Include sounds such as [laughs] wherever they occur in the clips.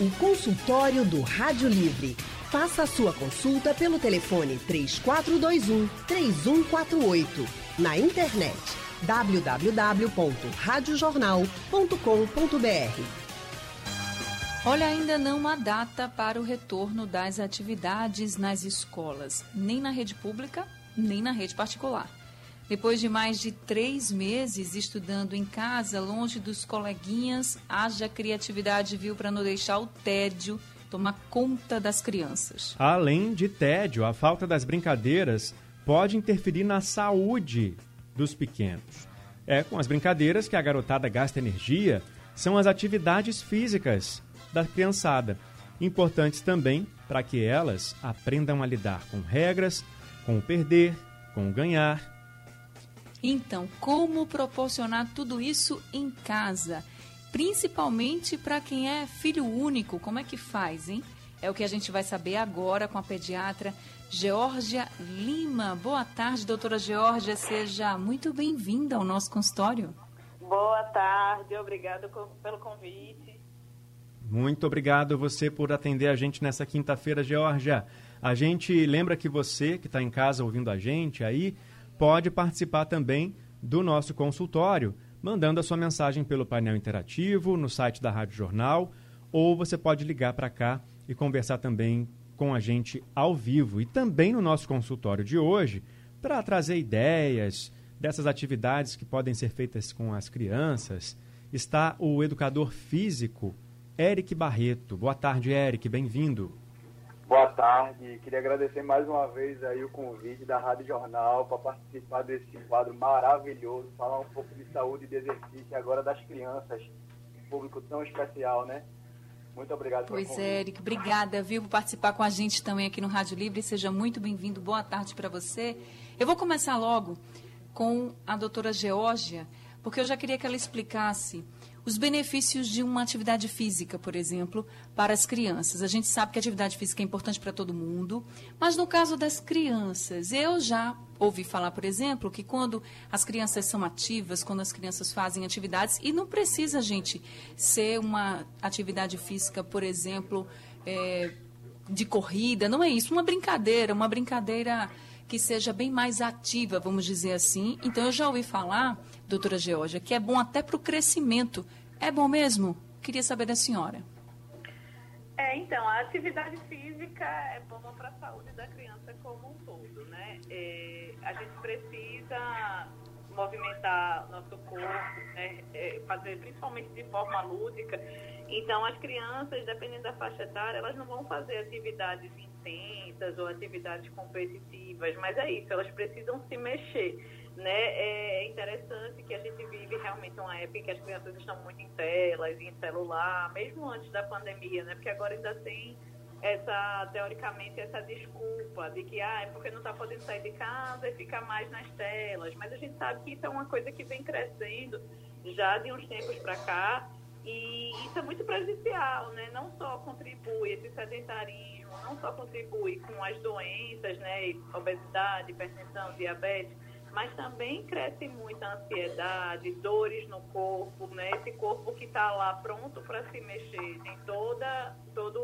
O consultório do Rádio Livre. Faça a sua consulta pelo telefone 3421 3148. Na internet www.radiojornal.com.br. Olha, ainda não há data para o retorno das atividades nas escolas, nem na rede pública, nem na rede particular. Depois de mais de três meses estudando em casa, longe dos coleguinhas, haja criatividade, viu, para não deixar o tédio tomar conta das crianças. Além de tédio, a falta das brincadeiras pode interferir na saúde dos pequenos. É com as brincadeiras que a garotada gasta energia, são as atividades físicas da criançada, importantes também para que elas aprendam a lidar com regras, com o perder, com o ganhar então, como proporcionar tudo isso em casa? Principalmente para quem é filho único, como é que faz, hein? É o que a gente vai saber agora com a pediatra Georgia Lima. Boa tarde, doutora Georgia. Seja muito bem-vinda ao nosso consultório. Boa tarde, obrigado pelo convite. Muito obrigado você por atender a gente nessa quinta-feira, Georgia. A gente lembra que você que está em casa ouvindo a gente aí pode participar também do nosso consultório, mandando a sua mensagem pelo painel interativo, no site da Rádio Jornal, ou você pode ligar para cá e conversar também com a gente ao vivo. E também no nosso consultório de hoje, para trazer ideias dessas atividades que podem ser feitas com as crianças, está o educador físico Eric Barreto. Boa tarde, Eric, bem-vindo. Boa tarde. Queria agradecer mais uma vez aí o convite da Rádio Jornal para participar desse quadro maravilhoso, falar um pouco de saúde e de exercício agora das crianças, um público tão especial, né? Muito obrigado Pois é, Eric, obrigada, viu, por participar com a gente também aqui no Rádio Livre. Seja muito bem-vindo. Boa tarde para você. Eu vou começar logo com a doutora Geórgia, porque eu já queria que ela explicasse os benefícios de uma atividade física, por exemplo, para as crianças. A gente sabe que a atividade física é importante para todo mundo, mas no caso das crianças, eu já ouvi falar, por exemplo, que quando as crianças são ativas, quando as crianças fazem atividades, e não precisa, gente, ser uma atividade física, por exemplo, é, de corrida, não é isso, uma brincadeira, uma brincadeira que seja bem mais ativa, vamos dizer assim. Então, eu já ouvi falar, doutora Georgia, que é bom até para o crescimento. É bom mesmo? Queria saber da senhora. É, então, a atividade física é boa para a saúde da criança como um todo, né? É, a gente precisa movimentar nosso corpo, né? é, fazer principalmente de forma lúdica. Então, as crianças, dependendo da faixa etária, elas não vão fazer atividades intensas ou atividades competitivas, mas é isso, elas precisam se mexer. Né? É interessante que a gente vive realmente uma época em que as crianças estão muito em telas, em celular, mesmo antes da pandemia, né? Porque agora ainda tem essa, teoricamente, essa desculpa de que, ah, é porque não está podendo sair de casa e fica mais nas telas. Mas a gente sabe que isso é uma coisa que vem crescendo já de uns tempos para cá e isso é muito prejudicial, né? Não só contribui esse sedentarismo, não só contribui com as doenças, né? Obesidade, hipertensão, diabetes, mas também cresce muita ansiedade, dores no corpo, né? Esse corpo que está lá pronto para se mexer, tem toda, todo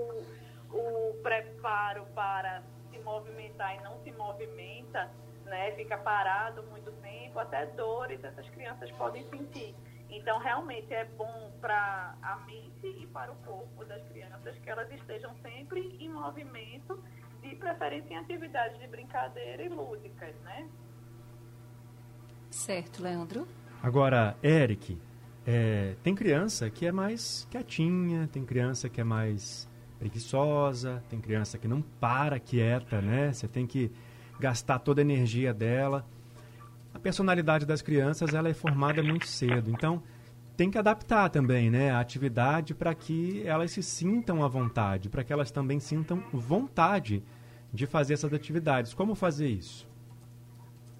o preparo para se movimentar e não se movimenta, né? Fica parado muito tempo, até dores essas crianças podem sentir. Então, realmente é bom para a mente e para o corpo das crianças que elas estejam sempre em movimento, de preferência em atividades de brincadeira e lúdicas, né? Certo, Leandro. Agora, Eric, é, tem criança que é mais quietinha, tem criança que é mais preguiçosa, tem criança que não para quieta, né? Você tem que gastar toda a energia dela. A personalidade das crianças ela é formada muito cedo, então tem que adaptar também, né, a atividade para que elas se sintam à vontade, para que elas também sintam vontade de fazer essas atividades. Como fazer isso?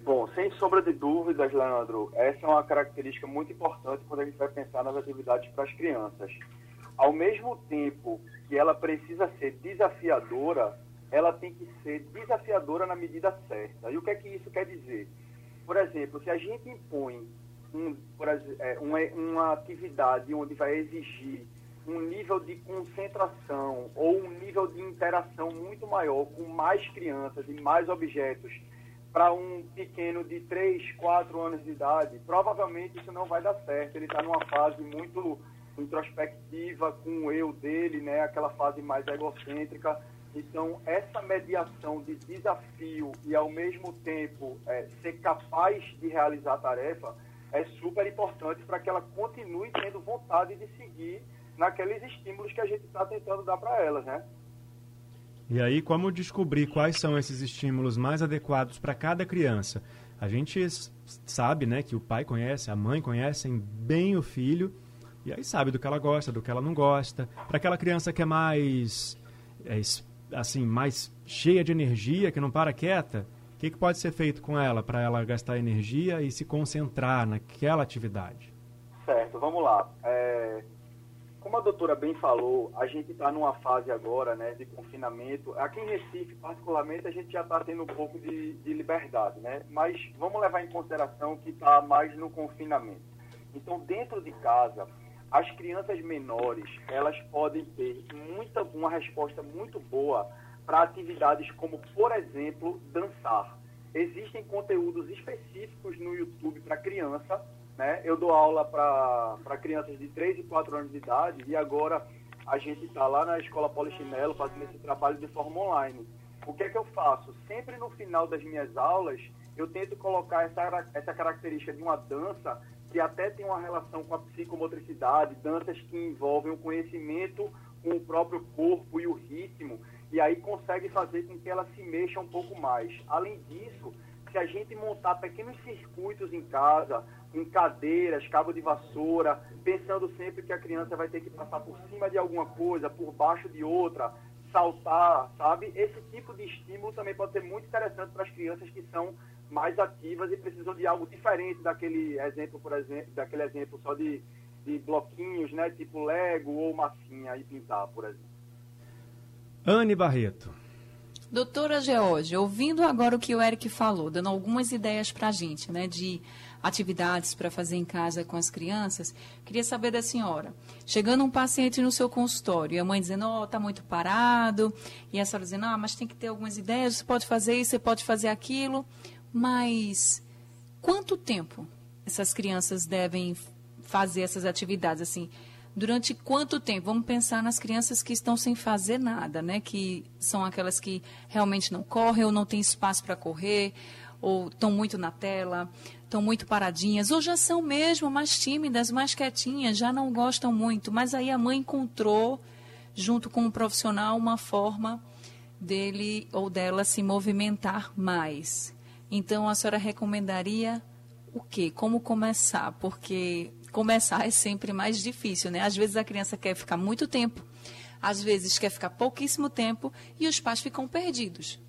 Bom, sem sombra de dúvidas, Leandro, essa é uma característica muito importante quando a gente vai pensar nas atividades para as crianças. Ao mesmo tempo que ela precisa ser desafiadora, ela tem que ser desafiadora na medida certa. E o que é que isso quer dizer? Por exemplo, se a gente impõe um, é, uma, uma atividade onde vai exigir um nível de concentração ou um nível de interação muito maior com mais crianças e mais objetos para um pequeno de 3, 4 anos de idade, provavelmente isso não vai dar certo. Ele está numa fase muito introspectiva com o eu dele, né? aquela fase mais egocêntrica. Então, essa mediação de desafio e, ao mesmo tempo, é, ser capaz de realizar a tarefa é super importante para que ela continue tendo vontade de seguir naqueles estímulos que a gente está tentando dar para elas, né? E aí, como descobrir quais são esses estímulos mais adequados para cada criança? A gente sabe, né, que o pai conhece, a mãe conhecem bem o filho e aí sabe do que ela gosta, do que ela não gosta. Para aquela criança que é mais, é, assim, mais cheia de energia, que não para quieta, o que, que pode ser feito com ela para ela gastar energia e se concentrar naquela atividade? Certo, vamos lá. É, como a doutora bem falou, a gente está numa fase agora né, de confinamento. Aqui em Recife, particularmente, a gente já está tendo um pouco de, de, liberdade, né? Mas vamos levar em consideração que está mais no confinamento. Então, dentro de casa, as crianças menores, elas podem ter muita, uma resposta muito boa para atividades como, por exemplo, dançar. Existem conteúdos específicos no YouTube para criança, né? Eu dou aula para crianças de 3 e 4 anos de idade e agora a gente está lá na Escola Polichinelo fazendo esse trabalho de forma online. O que é que eu faço? Sempre no final das minhas aulas, eu tento colocar essa, essa característica de uma dança que até tem uma relação com a psicomotricidade, danças que envolvem o conhecimento com o próprio corpo e o ritmo, e aí consegue fazer com que ela se mexa um pouco mais. Além disso, se a gente montar pequenos circuitos em casa, em cadeiras, cabo de vassoura, pensando sempre que a criança vai ter que passar por cima de alguma coisa, por baixo de outra, saltar, sabe? Esse tipo de estímulo também pode ser muito interessante para as crianças que são mais ativas e precisam de algo diferente daquele exemplo, por exemplo, daquele exemplo só de, de bloquinhos, né? Tipo Lego ou massinha e pintar, por exemplo. Anne Barreto. Doutora George, ouvindo agora o que o Eric falou, dando algumas ideias para a gente, né, de atividades para fazer em casa com as crianças, queria saber da senhora. Chegando um paciente no seu consultório e a mãe dizendo, ó, oh, tá muito parado, e a senhora dizendo, ah, mas tem que ter algumas ideias, você pode fazer isso, você pode fazer aquilo, mas quanto tempo essas crianças devem fazer essas atividades, assim, durante quanto tempo? Vamos pensar nas crianças que estão sem fazer nada, né? Que são aquelas que realmente não correm ou não têm espaço para correr, ou estão muito na tela, estão muito paradinhas, ou já são mesmo mais tímidas, mais quietinhas, já não gostam muito. Mas aí a mãe encontrou, junto com o um profissional, uma forma dele ou dela se movimentar mais. Então a senhora recomendaria o quê? Como começar? Porque começar é sempre mais difícil, né? Às vezes a criança quer ficar muito tempo, às vezes quer ficar pouquíssimo tempo e os pais ficam perdidos.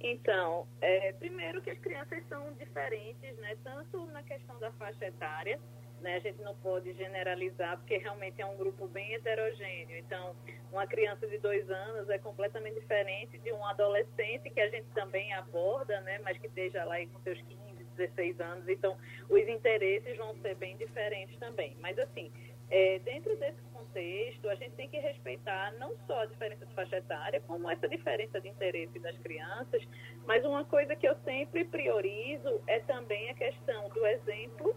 Então, é, primeiro que as crianças são diferentes, né? Tanto na questão da faixa etária, né? A gente não pode generalizar porque realmente é um grupo bem heterogêneo. Então, uma criança de dois anos é completamente diferente de um adolescente que a gente também aborda, né? Mas que esteja lá com seus 15 16 anos, então os interesses vão ser bem diferentes também. Mas, assim, é, dentro desse contexto, a gente tem que respeitar não só a diferença de faixa etária, como essa diferença de interesse das crianças, mas uma coisa que eu sempre priorizo é também a questão do exemplo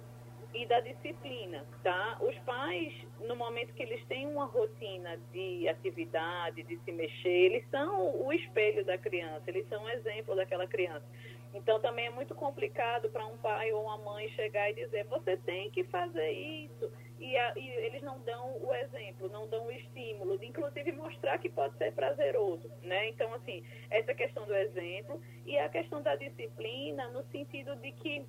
e da disciplina, tá? Os pais, no momento que eles têm uma rotina de atividade, de se mexer, eles são o espelho da criança, eles são o exemplo daquela criança. Então também é muito complicado para um pai ou uma mãe chegar e dizer você tem que fazer isso e, a, e, eles não dão o exemplo, não dão o estímulo, de inclusive mostrar que pode ser prazeroso, né? Então assim essa questão do exemplo e a questão da disciplina no sentido de que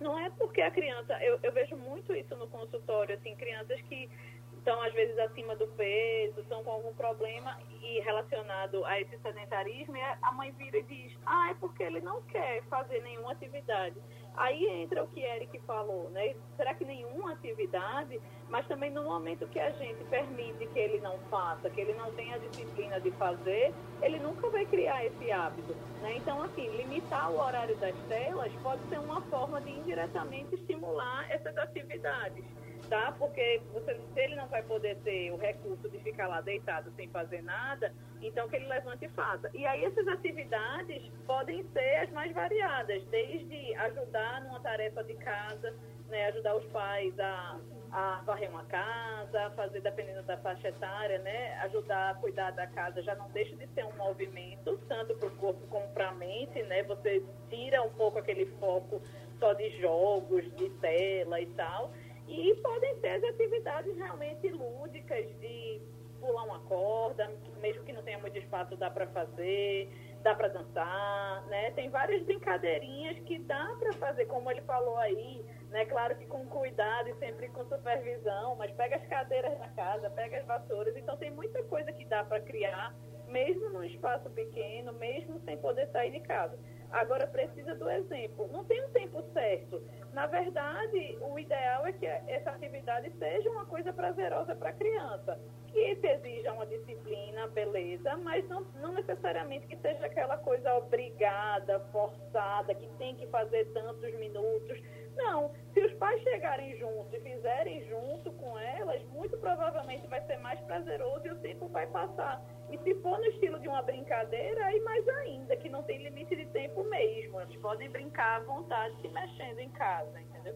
não é porque a criança, eu, eu vejo muito isso no consultório, assim, crianças que estão às vezes acima do peso, estão com algum problema e relacionado a esse sedentarismo, e a mãe vira e diz, ah, é porque ele não quer fazer nenhuma atividade. Aí entra o que Eric falou, né? Será que nenhuma atividade, mas também no momento que a gente permite que ele não faça, que ele não tenha a disciplina de fazer, ele nunca vai criar esse hábito. Né? Então, assim, limitar o horário das telas pode ser uma forma de indiretamente estimular essas atividades. Tá? Porque você, se ele não vai poder ter o recurso de ficar lá deitado sem fazer nada, então que ele levante e faça. E aí essas atividades podem ser as mais variadas, desde ajudar numa tarefa de casa, né, ajudar os pais a, a varrer uma casa, fazer, dependendo da faixa etária, né, ajudar a cuidar da casa, já não deixa de ser um movimento, tanto para o corpo como para a mente, né, você tira um pouco aquele foco só de jogos, de tela e tal, e podem ser as atividades realmente lúdicas de pular uma corda, mesmo que não tenha muito espaço, dá para fazer, dá para dançar, né? Tem várias brincadeirinhas que dá para fazer, como ele falou aí, né? Claro que com cuidado e sempre com supervisão, mas pega as cadeiras na casa, pega as vassouras, então tem muita coisa que dá para criar, mesmo num espaço pequeno, mesmo sem poder sair de casa. Agora precisa do exemplo. Não tem um tempo certo. Na verdade, o ideal é que essa atividade seja uma coisa prazerosa para a criança, que exija uma disciplina, beleza, mas não, não necessariamente que seja aquela coisa obrigada, forçada, que tem que fazer tantos minutos. Não, se pais chegarem juntos e fizerem junto com elas, muito provavelmente vai ser mais prazeroso e o tempo vai passar. E se for no estilo de uma brincadeira, aí mais ainda, que não tem limite de tempo mesmo. Eles podem brincar à vontade se mexendo em casa, entendeu?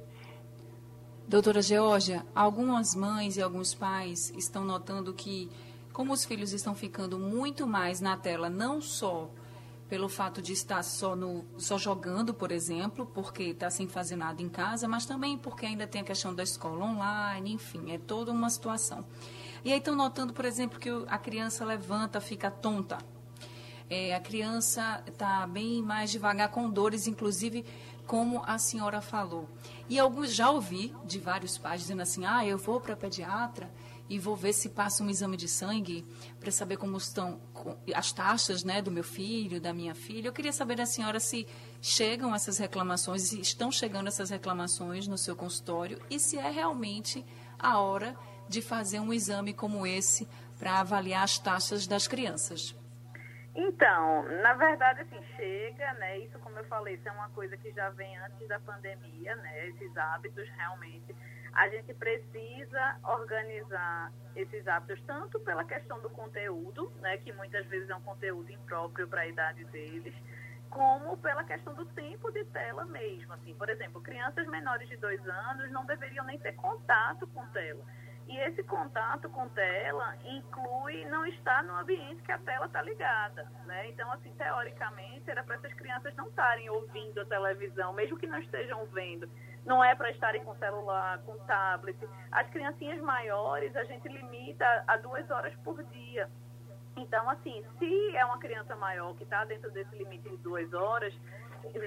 Doutora Georgia, algumas mães e alguns pais estão notando que, como os filhos estão ficando muito mais na tela, não só pelo fato de estar só, no, só jogando, por exemplo, porque está sem fazer nada em casa, mas também porque ainda tem a questão da escola online, enfim, é toda uma situação. E aí estão notando, por exemplo, que a criança levanta, fica tonta. É, a criança está bem mais devagar, com dores, inclusive, como a senhora falou. E alguns já ouvi de vários pais dizendo assim: ah, eu vou para pediatra e vou ver se passa um exame de sangue para saber como estão as taxas né, do meu filho, da minha filha. Eu queria saber da senhora se chegam essas reclamações, se estão chegando essas reclamações no seu consultório e se é realmente a hora de fazer um exame como esse para avaliar as taxas das crianças? Então, na verdade, assim, chega, né? Isso, como eu falei, isso é uma coisa que já vem antes da pandemia, né? Esses hábitos realmente. A gente precisa organizar esses hábitos, tanto pela questão do conteúdo, né? Que muitas vezes é um conteúdo impróprio para a idade deles, como pela questão do tempo de tela mesmo. Assim, por exemplo, crianças menores de dois anos não deveriam nem ter contato com tela. E esse contato com tela inclui não estar no ambiente que a tela está ligada, né? Então, assim, teoricamente, era para essas crianças não estarem ouvindo a televisão, mesmo que não estejam vendo. Não é para estarem com celular, com tablet. As criancinhas maiores, a gente limita a duas horas por dia. Então, assim, se é uma criança maior que está dentro desse limite de duas horas,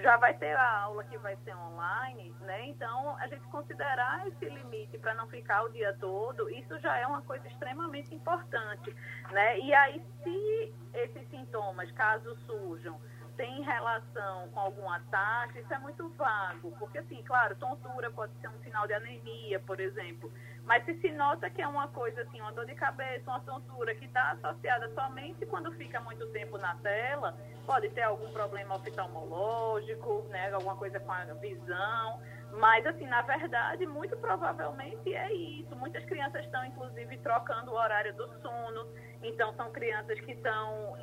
já vai ter a aula que vai ser online, né? Então, a gente considerar esse limite para não ficar o dia todo, isso já é uma coisa extremamente importante, né? E aí, se esses sintomas, caso surjam, tem relação com alguma taxa, isso é muito vago, porque assim, claro, tontura pode ser um sinal de anemia, por exemplo, mas se se nota que é uma coisa assim, uma dor de cabeça, uma tontura que está associada somente quando fica muito tempo na tela, pode ter algum problema oftalmológico, né, alguma coisa com a visão, mas assim, na verdade, muito provavelmente é isso. Muitas crianças estão inclusive trocando o horário do sono, então são crianças que estão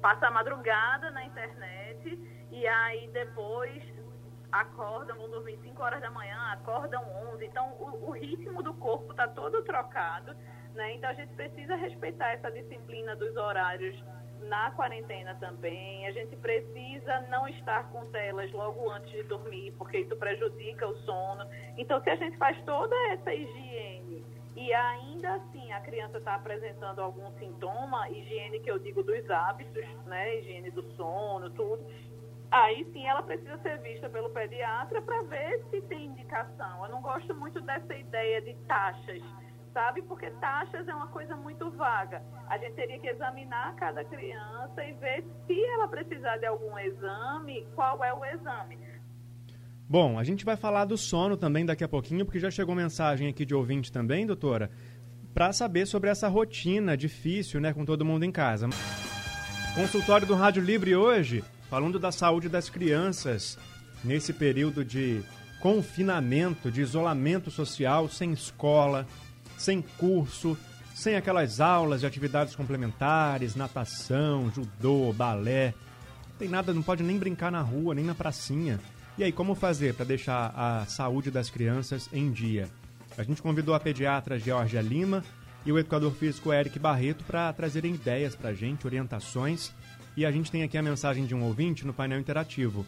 passam a madrugada na internet e aí depois acordam, vão dormir 5 horas da manhã, acordam 11. Então, o, o ritmo do corpo está todo trocado, né? Então, a gente precisa respeitar essa disciplina dos horários na quarentena também. A gente precisa não estar com telas logo antes de dormir, porque isso prejudica o sono. Então, se a gente faz toda essa higiene e ainda assim a criança está apresentando algum sintoma, higiene que eu digo dos hábitos, né? Higiene do sono, tudo aí sim ela precisa ser vista pelo pediatra para ver se tem indicação. Eu não gosto muito dessa ideia de taxas, sabe? Porque taxas é uma coisa muito vaga. A gente teria que examinar cada criança e ver se ela precisar de algum exame, qual é o exame. Bom, a gente vai falar do sono também daqui a pouquinho, porque já chegou mensagem aqui de ouvinte também, doutora, para saber sobre essa rotina difícil, né, com todo mundo em casa. Consultório do Rádio Livre hoje falando da saúde das crianças nesse período de confinamento, de isolamento social, sem escola, sem curso, sem aquelas aulas de atividades complementares, natação, judô, balé. Tem nada, não pode nem brincar na rua, nem na pracinha. E aí, como fazer para deixar a saúde das crianças em dia? A gente convidou a pediatra Georgia Lima e o educador físico Eric Barreto para trazerem ideias para a gente, orientações. E a gente tem aqui a mensagem de um ouvinte no painel interativo.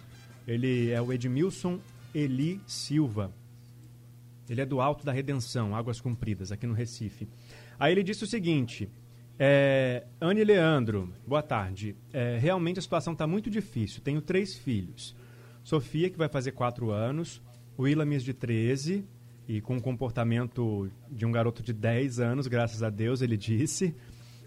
Ele é o Edmilson Eli Silva. Ele é do Alto da Redenção, Águas Compridas, aqui no Recife. Aí ele disse o seguinte: é, Anne Leandro, boa tarde. É, realmente a situação está muito difícil. Tenho três filhos. Sofia, que vai fazer quatro anos, Willamis, de 13, e com o comportamento de um garoto de 10 anos, graças a Deus, ele disse,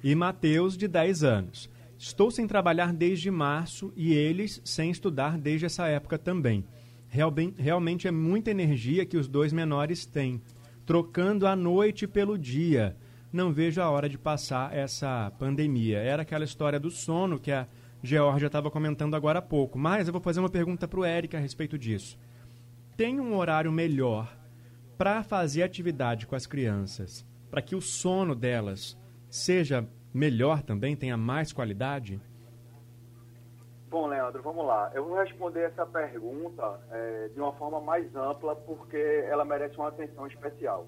e Mateus, de 10 anos. Estou sem trabalhar desde março e eles sem estudar desde essa época também. Realmente é muita energia que os dois menores têm, trocando a noite pelo dia. Não vejo a hora de passar essa pandemia. Era aquela história do sono que a Georgia estava comentando agora há pouco. Mas eu vou fazer uma pergunta para o Eric a respeito disso. Tem um horário melhor para fazer atividade com as crianças, para que o sono delas seja melhor também, tenha mais qualidade? Bom, Leandro, vamos lá. Eu vou responder essa pergunta é, de uma forma mais ampla, porque ela merece uma atenção especial.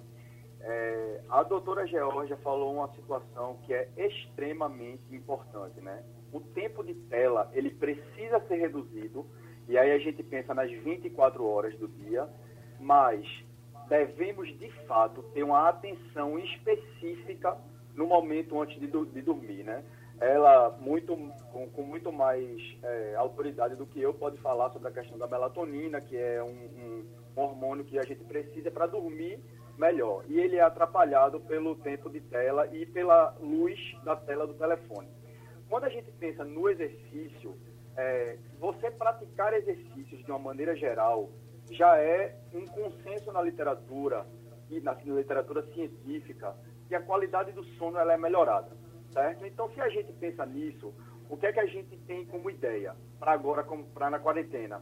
É, a doutora Georgia falou uma situação que é extremamente importante, né? O tempo de tela, ele precisa ser reduzido, e aí a gente pensa nas 24 horas do dia, mas devemos, de fato, ter uma atenção específica no momento antes de, de dormir, né? Ela, muito, com, com muito mais é, autoridade do que eu, pode falar sobre a questão da melatonina, que é um, um hormônio que a gente precisa para dormir melhor. E ele é atrapalhado pelo tempo de tela e pela luz da tela do telefone. Quando a gente pensa no exercício, é, você praticar exercícios de uma maneira geral já é um consenso na literatura e na literatura científica que a qualidade do sono ela é melhorada, certo? Então, se a gente pensa nisso, o que é que a gente tem como ideia para agora, para na quarentena?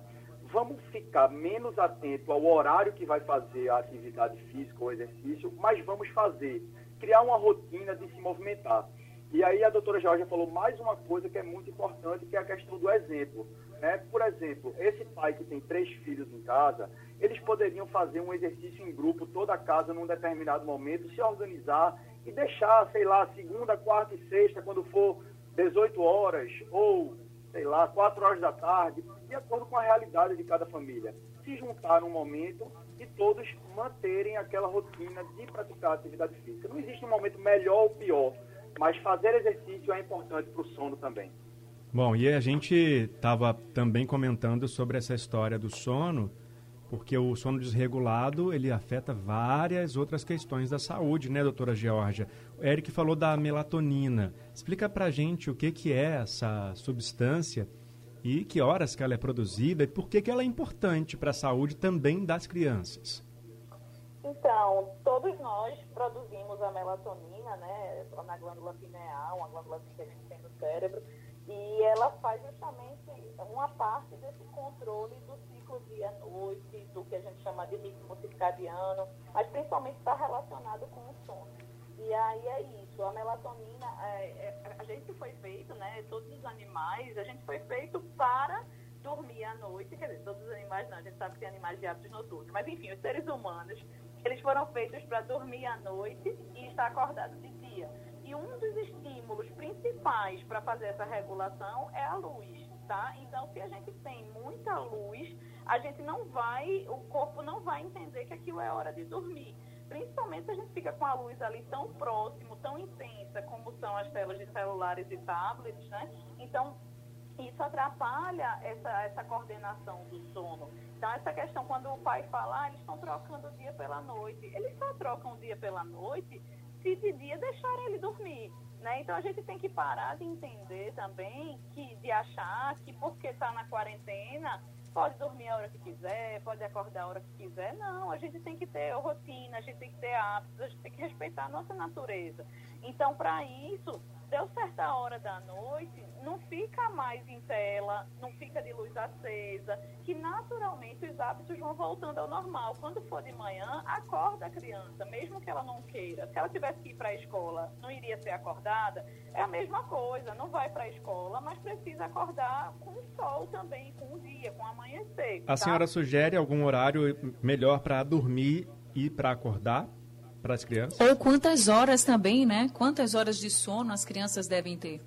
Vamos ficar menos atento ao horário que vai fazer a atividade física ou exercício, mas vamos fazer, criar uma rotina de se movimentar. E aí a doutora Jorge falou mais uma coisa que é muito importante, que é a questão do exemplo. Né? Por exemplo, esse pai que tem três filhos em casa, eles poderiam fazer um exercício em grupo, toda a casa, num determinado momento, se organizar e deixar, sei lá, segunda, quarta e sexta, quando for 18 horas, ou, sei lá, 4 horas da tarde, de acordo com a realidade de cada família. Se juntar num momento e todos manterem aquela rotina de praticar atividade física. Não existe um momento melhor ou pior, mas fazer exercício é importante para o sono também. Bom, e a gente estava também comentando sobre essa história do sono, porque o sono desregulado ele afeta várias outras questões da saúde, né, doutora Georgia? O Eric falou da melatonina. Explica para gente o que, que é essa substância e que horas que ela é produzida e por que, que ela é importante para a saúde também das crianças. Então, todos nós produzimos a melatonina, né, na glândula pineal, uma glândula que a gente tem no cérebro, e ela faz justamente uma parte desse controle do ciclo dia-noite, do que a gente chama de ritmo circadiano, mas principalmente está relacionado com o sono. E aí é isso, a melatonina, é, é, a gente foi feito, né, todos os animais, a gente foi feito para dormir à noite, quer dizer, todos os animais não, a gente sabe que tem animais de hábitos noturnos, mas enfim, os seres humanos, eles foram feitos para dormir à noite e estar acordados de dia. E um dos estímulos principais para fazer essa regulação é a luz, tá? Então, se a gente tem muita luz, a gente não vai, o corpo não vai entender que aquilo é hora de dormir. Principalmente se a gente fica com a luz ali tão próximo, tão intensa, como são as telas de celulares e tablets, né? Então, isso atrapalha essa, essa coordenação do sono. Então, essa questão, quando o pai fala, ah, eles estão trocando o dia pela noite, eles só trocam o dia pela noite se de dia deixarem ele dormir. Né? Então a gente tem que parar de entender também, que, de achar que porque está na quarentena pode dormir a hora que quiser, pode acordar a hora que quiser. Não, a gente tem que ter rotina, a gente tem que ter hábitos, a gente tem que respeitar a nossa natureza. Então, para isso, deu certa hora da noite, não fica mais em tela, não fica de luz acesa, que naturalmente os hábitos vão voltando ao normal. Quando for de manhã, acorda a criança, mesmo que ela não queira. Se ela tivesse que ir para a escola, não iria ser acordada, é a mesma coisa, não vai para a escola, mas precisa acordar com o sol também, com o dia, com o amanhecer. A tá? senhora sugere algum horário melhor para dormir e para acordar? Para as crianças? Ou quantas horas também, né? Quantas horas de sono as crianças devem ter?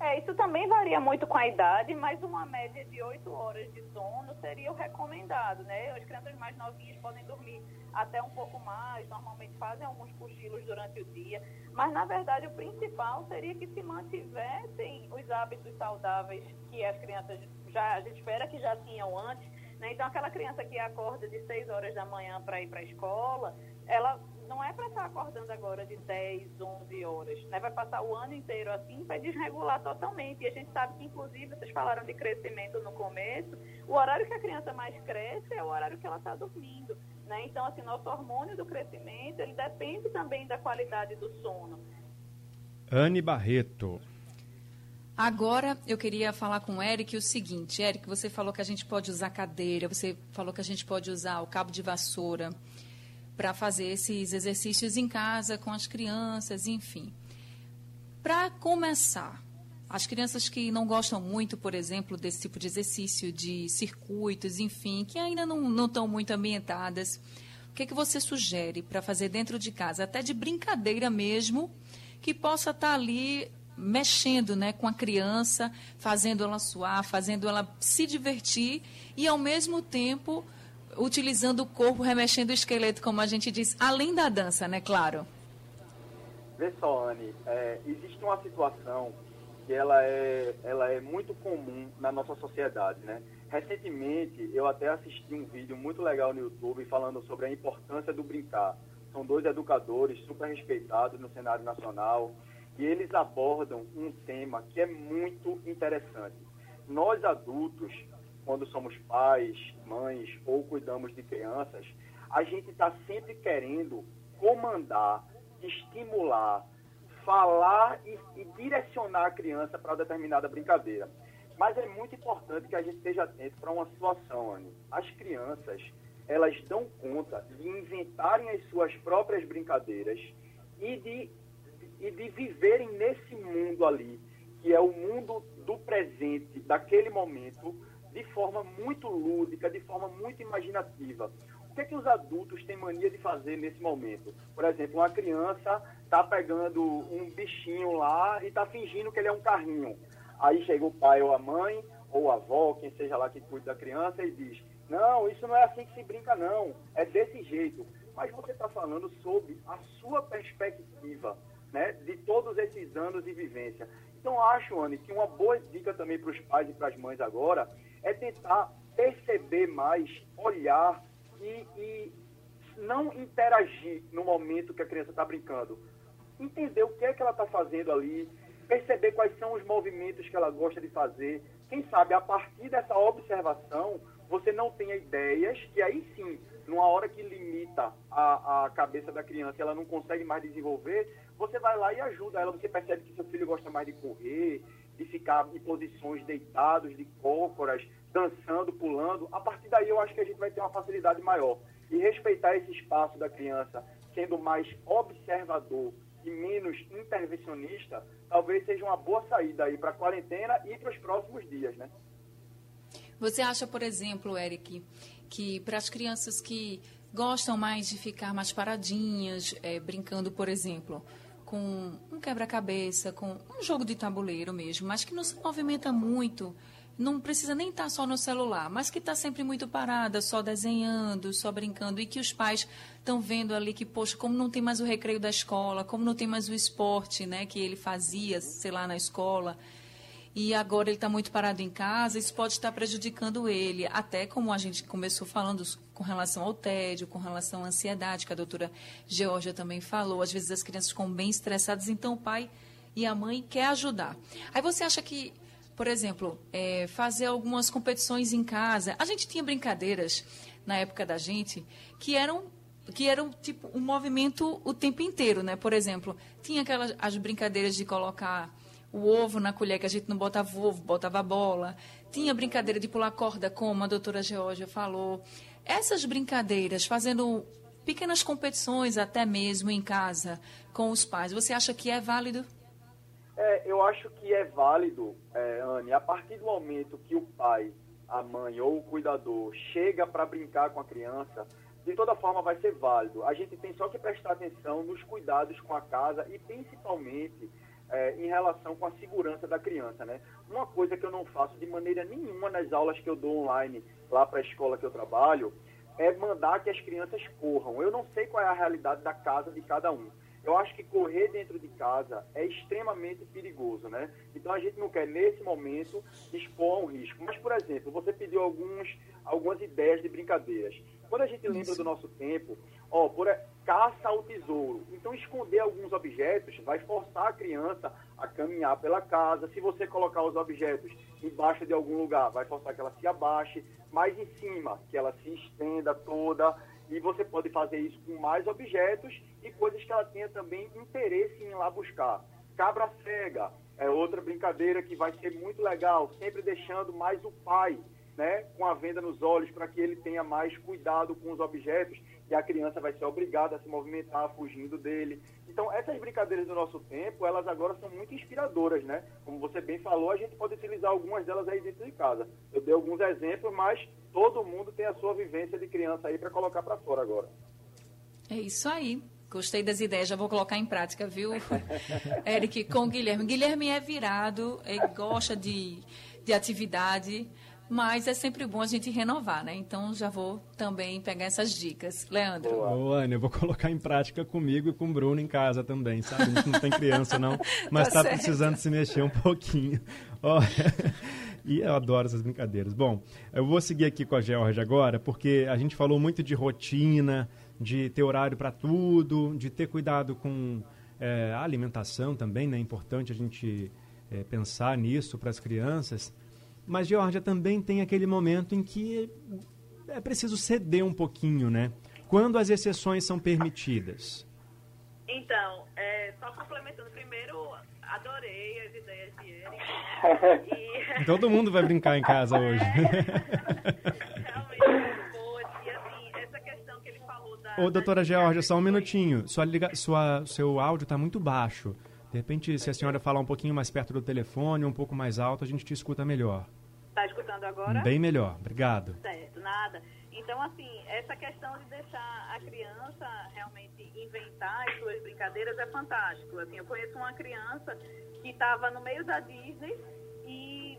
É, isso também varia muito com a idade, mas uma média de 8 horas de sono seria o recomendado, né? As crianças mais novinhas podem dormir até um pouco mais, normalmente fazem alguns cochilos durante o dia, mas na verdade o principal seria que se mantivessem os hábitos saudáveis que as crianças já, a gente espera que já tinham antes, né? Então aquela criança que acorda de 6 horas da manhã para ir para a escola, ela não é para estar acordando agora de 10, 11 horas, né? Vai passar o ano inteiro assim, vai desregular totalmente. E a gente sabe que, inclusive, vocês falaram de crescimento no começo, o horário que a criança mais cresce é o horário que ela está dormindo, né? Então, assim, nosso hormônio do crescimento, ele depende também da qualidade do sono. Anne Barreto. Agora eu queria falar com o Eric o seguinte, Eric, você falou que a gente pode usar cadeira, você falou que a gente pode usar o cabo de vassoura para fazer esses exercícios em casa com as crianças, enfim. Para começar, as crianças que não gostam muito, por exemplo, desse tipo de exercício, de circuitos, enfim, que ainda não, não estão muito ambientadas, o que, é que você sugere para fazer dentro de casa, até de brincadeira mesmo, que possa estar tá ali mexendo né, com a criança, fazendo ela suar, fazendo ela se divertir e, ao mesmo tempo, utilizando o corpo, remexendo o esqueleto, como a gente diz, além da dança, né, claro? Vê só, Anne, é, existe uma situação que ela é, ela é muito comum na nossa sociedade, né? Recentemente, eu até assisti um vídeo muito legal no YouTube falando sobre a importância do brincar. São dois educadores super respeitados no cenário nacional e eles abordam um tema que é muito interessante. Nós adultos quando somos pais, mães ou cuidamos de crianças, a gente está sempre querendo comandar, estimular, falar e, e direcionar a criança para determinada brincadeira. Mas é muito importante que a gente esteja atento para uma situação, Anne. As crianças, elas dão conta de inventarem as suas próprias brincadeiras e de, e de viverem nesse mundo ali, que é o mundo do presente, daquele momento, de forma muito lúdica, de forma muito imaginativa. O que é que os adultos têm mania de fazer nesse momento? Por exemplo, uma criança está pegando um bichinho lá e está fingindo que ele é um carrinho. Aí chega o pai ou a mãe, ou a avó, quem seja lá que cuide da criança, e diz: Não, isso não é assim que se brinca, não. É desse jeito. Mas você está falando sobre a sua perspectiva, né, de todos esses anos de vivência. Então, acho, Anne, que uma boa dica também para os pais e para as mães agora é tentar perceber mais, olhar e, e não interagir no momento que a criança está brincando. Entender o que é que ela está fazendo ali, perceber quais são os movimentos que ela gosta de fazer. Quem sabe, a partir dessa observação, você não tenha ideias que aí sim, numa hora que limita a, a cabeça da criança, ela não consegue mais desenvolver, você vai lá e ajuda ela. Você percebe que seu filho gosta mais de correr, de ficar em posições deitados, de cócoras, dançando, pulando. A partir daí eu acho que a gente vai ter uma facilidade maior. E respeitar esse espaço da criança, sendo mais observador e menos intervencionista, talvez seja uma boa saída aí para a quarentena e para os próximos dias, né? Você acha, por exemplo, Eric, que para as crianças que gostam mais de ficar mais paradinhas, é, brincando, por exemplo, com um quebra-cabeça, com um jogo de tabuleiro mesmo, mas que não se movimenta muito, não precisa nem estar tá só no celular, mas que está sempre muito parada, só desenhando, só brincando, e que os pais estão vendo ali que, poxa, como não tem mais o recreio da escola, como não tem mais o esporte né, que ele fazia, sei lá, na escola, e agora ele está muito parado em casa, isso pode estar prejudicando ele, até como a gente começou falando com relação ao tédio, com relação à ansiedade, que a doutora Georgia também falou. Às vezes as crianças ficam bem estressadas, então o pai e a mãe quer ajudar. Aí você acha que, por exemplo, é, fazer algumas competições em casa. A gente tinha brincadeiras na época da gente que eram que era tipo um movimento o tempo inteiro, né? Por exemplo, tinha aquelas as brincadeiras de colocar o ovo na colher, que a gente não botava ovo, botava bola. Tinha brincadeira de pular corda, como a doutora Georgia falou. Essas brincadeiras, fazendo pequenas competições até mesmo em casa com os pais, você acha que é válido? É, eu acho que é válido, é, Anne, a partir do momento que o pai, a mãe ou o cuidador chega para brincar com a criança, de toda forma vai ser válido. A gente tem só que prestar atenção nos cuidados com a casa e principalmente é, em relação com a segurança da criança, né? Uma coisa que eu não faço de maneira nenhuma nas aulas que eu dou online lá para a escola que eu trabalho é mandar que as crianças corram. Eu não sei qual é a realidade da casa de cada um. Eu acho que correr dentro de casa é extremamente perigoso, né? Então a gente não quer, nesse momento, expor um risco. Mas, por exemplo, você pediu alguns, algumas ideias de brincadeiras. Quando a gente lembra do nosso tempo, ó, por caça ao tesouro. Então, esconder alguns objetos vai forçar a criança a caminhar pela casa. Se você colocar os objetos embaixo de algum lugar, vai forçar que ela se abaixe. Mais em cima, que ela se estenda toda. E você pode fazer isso com mais objetos e coisas que ela tenha também interesse em ir lá buscar. Cabra cega é outra brincadeira que vai ser muito legal, sempre deixando mais o pai né, com a venda nos olhos para que ele tenha mais cuidado com os objetos e a criança vai ser obrigada a se movimentar fugindo dele. Então, essas brincadeiras do nosso tempo, elas agora são muito inspiradoras, né? Como você bem falou, a gente pode utilizar algumas delas aí dentro de casa. Eu dei alguns exemplos, mas todo mundo tem a sua vivência de criança aí para colocar para fora agora. É isso aí. Gostei das ideias, já vou colocar em prática, viu, [laughs] Eric, com o Guilherme. Guilherme é virado, ele gosta de, de atividade, mas é sempre bom a gente renovar, né? Então já vou também pegar essas dicas. Leandro. Boa, Ana, eu vou colocar em prática comigo e com o Bruno em casa também, sabe? A gente não tem criança não, [laughs] mas está tá precisando se mexer um pouquinho. Olha, e eu adoro essas brincadeiras. Bom, eu vou seguir aqui com a Georgia agora, porque a gente falou muito de rotina, de ter horário para tudo, de ter cuidado com é, a alimentação também, né? É importante a gente é, pensar nisso para as crianças. Mas, Georgia, também tem aquele momento em que é preciso ceder um pouquinho, né? Quando as exceções são permitidas. Então, é, só complementando, primeiro, adorei as ideias de Eric. [laughs] E... Todo mundo vai brincar em casa é, hoje. [laughs] realmente boa. E assim, essa questão que ele falou da. Ô, doutora Georgia, só um minutinho. Sua, liga... Sua, seu áudio está muito baixo. De repente, se a senhora falar um pouquinho mais perto do telefone, um pouco mais alto, a gente te escuta melhor. Está escutando agora? Bem melhor, obrigado. Certo, nada. Então, assim, essa questão de deixar a criança realmente inventar as suas brincadeiras é fantástico. Assim, eu conheço uma criança que estava no meio da Disney e,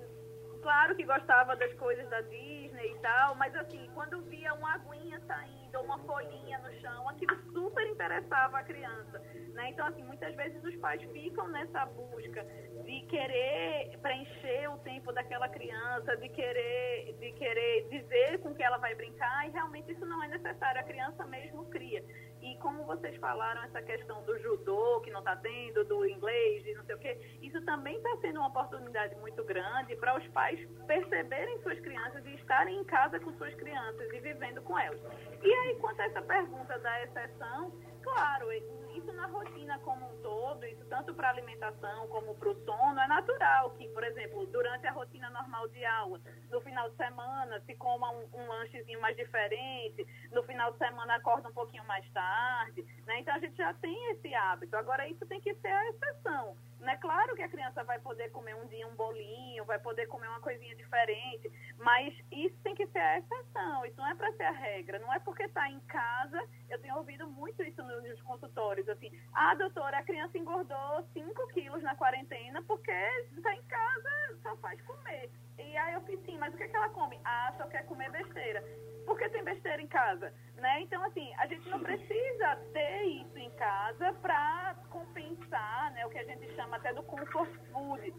claro que gostava das coisas da Disney e tal, mas assim, quando via uma aguinha saindo, ou uma folhinha no chão, aquilo super interessava a criança. Né? Então, assim, muitas vezes os pais ficam nessa busca de querer preencher o tempo daquela criança, de querer, de querer dizer com que ela vai brincar, e realmente isso não é necessário, a criança mesmo cria. E como vocês falaram, essa questão do judô, que não está tendo, do inglês, e não sei o quê, isso também está sendo uma oportunidade muito grande para os pais perceberem suas crianças e estarem em casa com suas crianças e vivendo com elas. E aí, quanto a essa pergunta da exceção, claro, isso na rotina como um todo, isso tanto para alimentação como para o sono, é natural que, por exemplo, durante a rotina normal de aula, no final de semana se coma um, um lanchezinho mais diferente, no final de semana acorda um pouquinho mais tarde, né? Então a gente já tem esse hábito. Agora isso tem que ser a exceção. É claro que a criança vai poder comer um dia um bolinho, vai poder comer uma coisinha diferente, mas isso tem que ser a exceção, isso não é para ser a regra, não é porque está em casa, eu tenho ouvido muito isso nos consultórios, assim, ah, doutora, a criança engordou 5 quilos na quarentena porque está em casa, só faz comer. E aí eu fiz, sim, mas o que, é que ela come? Ah, só quer comer besteira. Por que tem besteira em casa? Né? Então, assim, a gente não precisa ter isso em casa para compensar né, o que a gente chama até do comfort food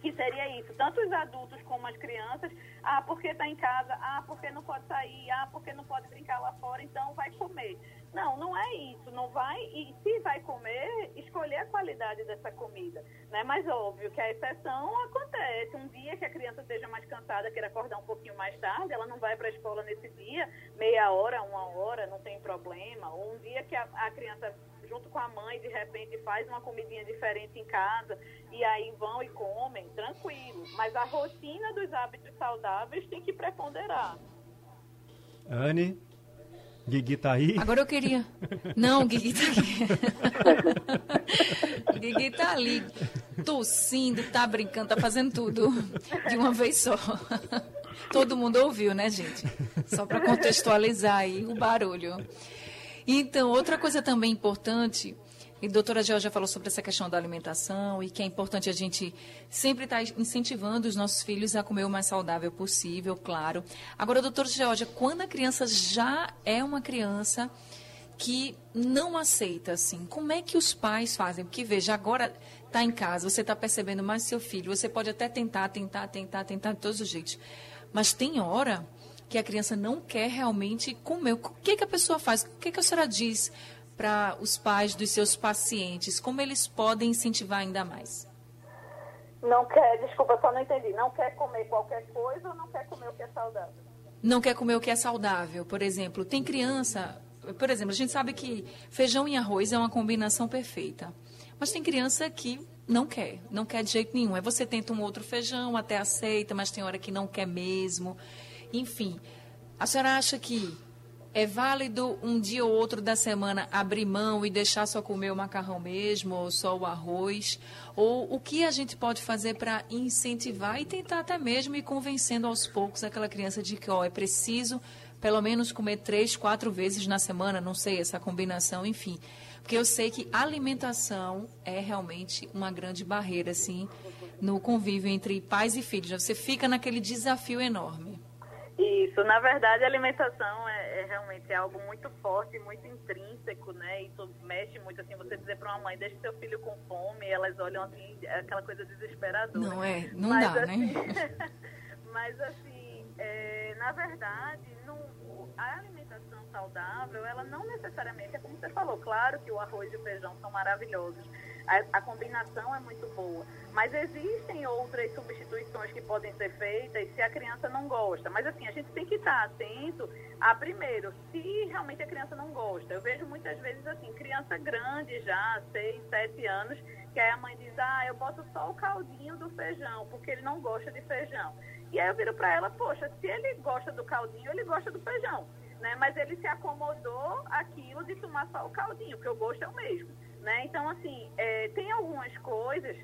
que seria isso, tanto os adultos como as crianças, ah, porque está em casa, ah, porque não pode sair, ah, porque não pode brincar lá fora, então vai comer. Não, não é isso. Não vai. E se vai comer, escolher a qualidade dessa comida. Né? Mas óbvio que a exceção acontece. Um dia que a criança esteja mais cansada, queira acordar um pouquinho mais tarde, ela não vai para a escola nesse dia, meia hora, uma hora, não tem problema. Ou um dia que a, a criança junto com a mãe, de repente faz uma comidinha diferente em casa e aí vão e comem, tranquilo. Mas a rotina dos hábitos saudáveis tem que preponderar. Anne, Guigui tá aí? Agora eu queria. Não, Guigui tá aqui. [laughs] Guigui tá ali, tossindo, tá brincando, tá fazendo tudo de uma vez só. Todo mundo ouviu, né, gente? Só para contextualizar aí o barulho. Então, outra coisa também importante, e a doutora Georgia falou sobre essa questão da alimentação e que é importante a gente sempre estar tá incentivando os nossos filhos a comer o mais saudável possível, claro. Agora, doutora Georgia, quando a criança já é uma criança que não aceita, assim, como é que os pais fazem? Porque, veja, agora está em casa, você está percebendo mais seu filho, você pode até tentar, tentar, tentar, tentar de todos os jeitos. Mas tem hora que a criança não quer realmente comer. O que, que a pessoa faz? O que, que a senhora diz para os pais dos seus pacientes? Como eles podem incentivar ainda mais? Não quer, desculpa, só não entendi. Não quer comer qualquer coisa ou não quer comer o que é saudável? Não quer comer o que é saudável, por exemplo. Tem criança, por exemplo, a gente sabe que feijão e arroz é uma combinação perfeita. Mas tem criança que não quer, não quer de jeito nenhum. Aí você tenta um outro feijão, até aceita, mas tem hora que não quer mesmo. Enfim, a senhora acha que é válido um dia ou outro da semana abrir mão e deixar só comer o macarrão mesmo, ou só o arroz? Ou o que a gente pode fazer para incentivar e tentar até mesmo ir convencendo aos poucos aquela criança de que ó, é preciso pelo menos comer três, quatro vezes na semana, não sei, essa combinação, enfim. Porque eu sei que alimentação é realmente uma grande barreira, assim, no convívio entre pais e filhos. Você fica naquele desafio enorme. Isso, na verdade a alimentação é, é, realmente algo muito forte, muito intrínseco, né? Isso mexe muito assim, você dizer para uma mãe, deixe seu filho com fome, elas olham assim, aquela coisa desesperadora. Não é, não mas, dá, assim, né? [laughs] mas assim, é, na verdade, no, a alimentação saudável, ela não necessariamente é como você falou, claro que o arroz e o feijão são maravilhosos a, a, combinação é muito boa. Mas existem outras substituições que podem ser feitas se a criança não gosta. Mas assim, a gente tem que estar atento a primeiro, se realmente a criança não gosta. Eu vejo muitas vezes assim, criança grande já, 6, 7 anos, que aí a mãe diz, ah, eu boto só o caldinho do feijão, porque ele não gosta de feijão. E aí eu viro para ela, poxa, se ele gosta do caldinho, ele gosta do feijão. Né? Mas ele se acomodou aquilo de tomar só o caldinho, porque o gosto é o mesmo. Né? Então, assim, é, tem algumas coisas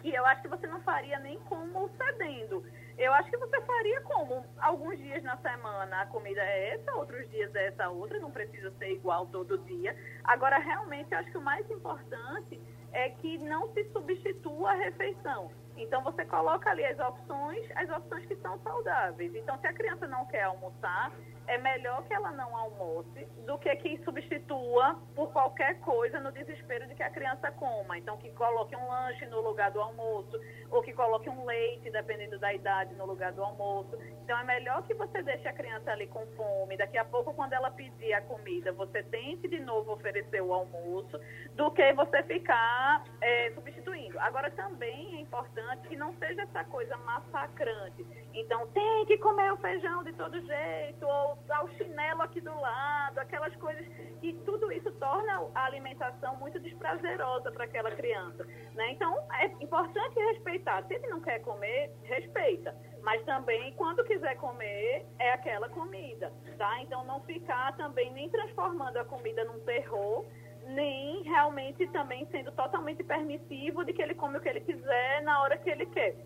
que eu acho que você não faria nem como cedendo. Eu acho que você faria como alguns dias na semana a comida é essa, outros dias é essa outra, não precisa ser igual todo dia. Agora, realmente, eu acho que o mais importante é que não se substitua a refeição. Então você coloca ali as opções, as opções que são saudáveis. Então se a criança não quer almoçar, é melhor que ela não almoce do que que substitua por qualquer coisa no desespero de que a criança coma. Então, que coloque um lanche no lugar do almoço, ou que coloque um leite, dependendo da idade, no lugar do almoço. Então, é melhor que você deixe a criança ali com fome. Daqui a pouco, quando ela pedir a comida, você tente de novo oferecer o almoço, do que você ficar é, substituindo. Agora, também é importante que não seja essa coisa massacrante. Então, tem que comer o feijão de todo jeito, ou usar o chinelo aqui do lado, aquelas coisas que tudo isso torna a alimentação muito desprazerosa para aquela criança. Né? Então, é importante respeitar. Se ele não quer comer, respeita. Mas também, quando quiser comer, é aquela comida. Tá? Então, não ficar também nem transformando a comida num terror, nem realmente também sendo totalmente permissivo de que ele come o que ele quiser na hora que ele quer.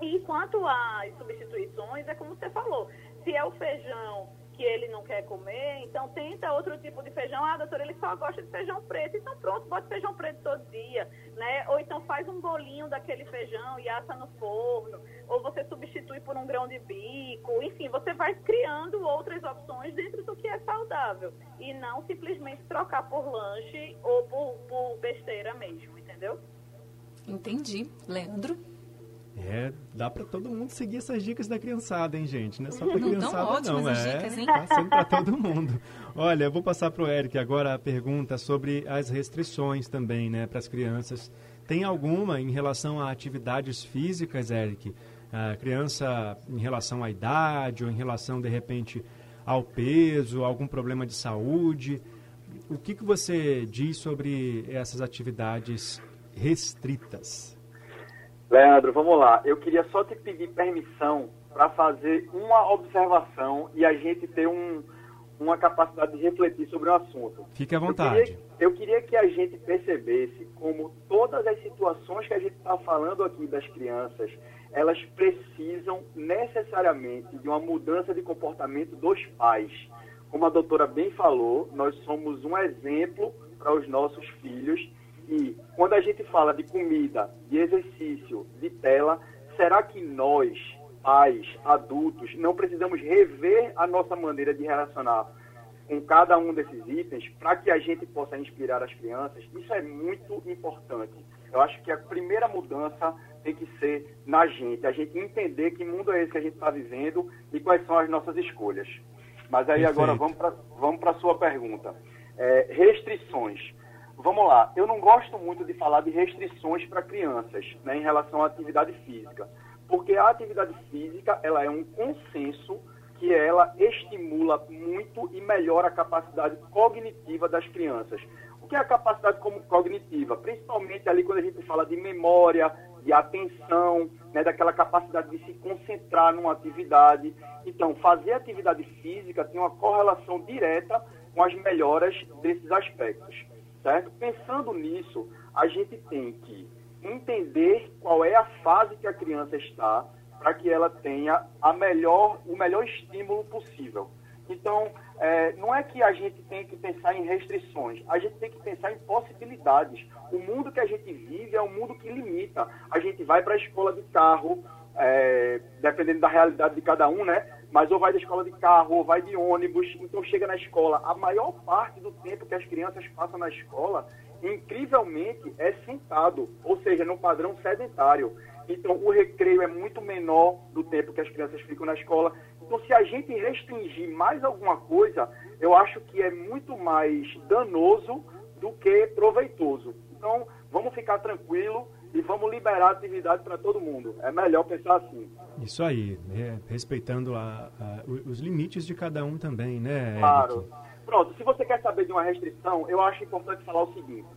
E quanto às substituições, é como você falou, se é o feijão que ele não quer comer, então tenta outro tipo de feijão. Ah, doutora, ele só gosta de feijão preto. Então pronto, bota feijão preto todo dia, né? Ou então faz um bolinho daquele feijão e assa no forno. Ou você substitui por um grão de bico. Enfim, você vai criando outras opções dentro do que é saudável. E não simplesmente trocar por lanche ou por, por besteira mesmo, entendeu? Entendi. Leandro? É, dá para todo mundo seguir essas dicas da criançada, hein, gente? Não é só para criançada, não. É, dicas, hein? tá sendo para todo mundo. Olha, eu vou passar para o Eric agora a pergunta sobre as restrições também, né, para as crianças. Tem alguma em relação a atividades físicas, Eric? A criança em relação à idade ou em relação, de repente, ao peso, algum problema de saúde? O que, que você diz sobre essas atividades restritas? Leandro, vamos lá. Eu queria só te pedir permissão para fazer uma observação e a gente ter um, uma capacidade de refletir sobre o assunto. Fique à Eu vontade. queria, eu queria que a gente percebesse como todas as situações que a gente está falando aqui das crianças, elas precisam necessariamente de uma mudança de comportamento dos pais. Como a doutora bem falou, nós somos um exemplo para os nossos filhos e quando a gente fala de comida, de exercício, de tela, será que nós, pais, adultos, não precisamos rever a nossa maneira de relacionar com cada um desses itens para que a gente possa inspirar as crianças? Isso é muito importante. Eu acho que a primeira mudança tem que ser na gente, a gente entender que mundo é esse que a gente está vivendo e quais são as nossas escolhas. Mas aí Perfeito. agora vamos para vamos a sua pergunta. É, restrições. Vamos lá, eu não gosto muito de falar de restrições para crianças né, em relação à atividade física, porque a atividade física ela é um consenso que ela estimula muito e melhora a capacidade cognitiva das crianças. O que é a capacidade cognitiva? Principalmente ali quando a gente fala de memória, de atenção, né, daquela capacidade de se concentrar numa atividade. Então, fazer atividade física tem uma correlação direta com as melhoras desses aspectos, certo? Pensando nisso, a gente tem que entender qual é a fase que a criança está para que ela tenha a melhor, o melhor estímulo possível. Então, é, não é que a gente tem que pensar em restrições, a gente tem que pensar em possibilidades. O mundo que a gente vive é um mundo que limita. A gente vai para a escola de carro, é, dependendo da realidade de cada um, né? Mas ou vai da escola de carro, ou vai de ônibus, então chega na escola. A maior parte do tempo que as crianças passam na escola, incrivelmente, é sentado, ou seja, no padrão sedentário. Então, o recreio é muito menor do tempo que as crianças ficam na escola. Então, se a gente restringir mais alguma coisa, eu acho que é muito mais danoso do que proveitoso. Então, vamos ficar tranquilo e vamos liberar a atividade para todo mundo. É melhor pensar assim. Isso aí, né? respeitando a- a- os limites de cada um também, né, Eric? Claro. Pronto, se você quer saber de uma restrição, eu acho importante falar o seguinte.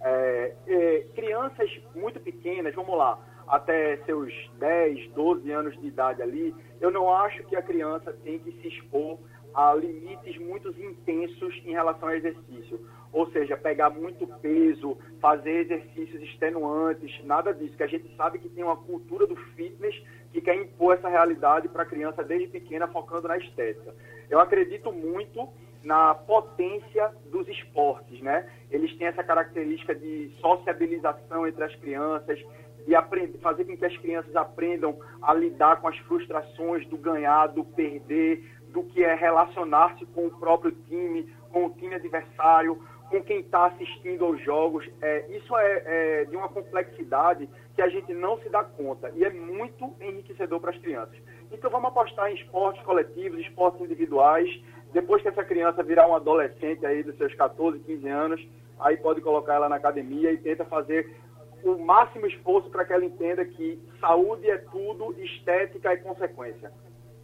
É, é, crianças muito pequenas, vamos lá, até seus 10, 12 anos de idade ali, eu não acho que a criança tem que se expor a limites muito intensos em relação ao exercício. Ou seja, pegar muito peso, fazer exercícios extenuantes, nada disso. Que a gente sabe que tem uma cultura do fitness que quer impor essa realidade para a criança desde pequena, focando na estética. Eu acredito muito na potência dos esportes, né? Eles têm essa característica de sociabilização entre as crianças, de aprender, fazer com que as crianças aprendam a lidar com as frustrações do ganhar, do perder, do que é relacionar-se com o próprio time, com o time adversário, com quem está assistindo aos jogos. É, isso é, é de uma complexidade que a gente não se dá conta e é muito enriquecedor para as crianças. Então vamos apostar em esportes coletivos, esportes individuais. Depois que essa criança virar um adolescente aí dos seus 14, 15 anos, aí pode colocar ela na academia e tenta fazer o máximo esforço para que ela entenda que saúde é tudo, estética é consequência.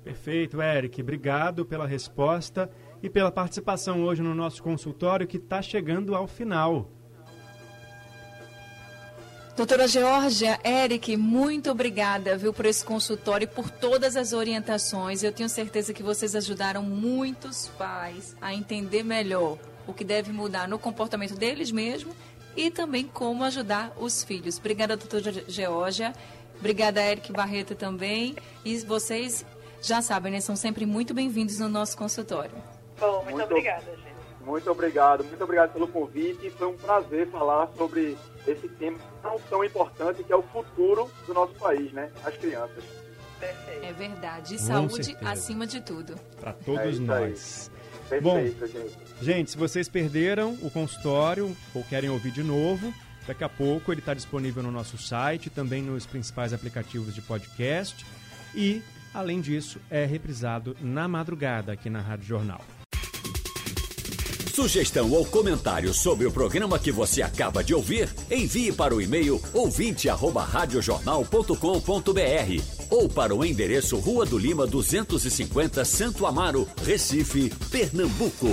Perfeito, Eric. Obrigado pela resposta e pela participação hoje no nosso consultório que está chegando ao final. Doutora Georgia, Eric, muito obrigada, viu, por esse consultório e por todas as orientações. Eu tenho certeza que vocês ajudaram muitos pais a entender melhor o que deve mudar no comportamento deles mesmos e também como ajudar os filhos. Obrigada, doutora Georgia. Obrigada, Eric Barreto também. E vocês já sabem, né, são sempre muito bem-vindos no nosso consultório. Bom, muito, Muito- obrigada, gente. Muito obrigado, muito obrigado pelo convite. Foi um prazer falar sobre esse tema tão, tão importante que é o futuro do nosso país, né? As crianças. Perfeito. É verdade. E saúde certeza. acima de tudo. Para É todos aí. nós. Perfeito, gente. Gente, se vocês perderam o consultório ou querem ouvir de novo, Daqui a pouco ele está disponível no nosso site, também nos principais aplicativos de podcast e, além disso, é reprisado na madrugada aqui na Rádio Jornal. Sugestão ou comentário sobre o programa que você acaba de ouvir, envie para o e-mail ouvinte@radiojornal.com.br ou para o endereço Rua do Lima 250, Santo Amaro, Recife, Pernambuco.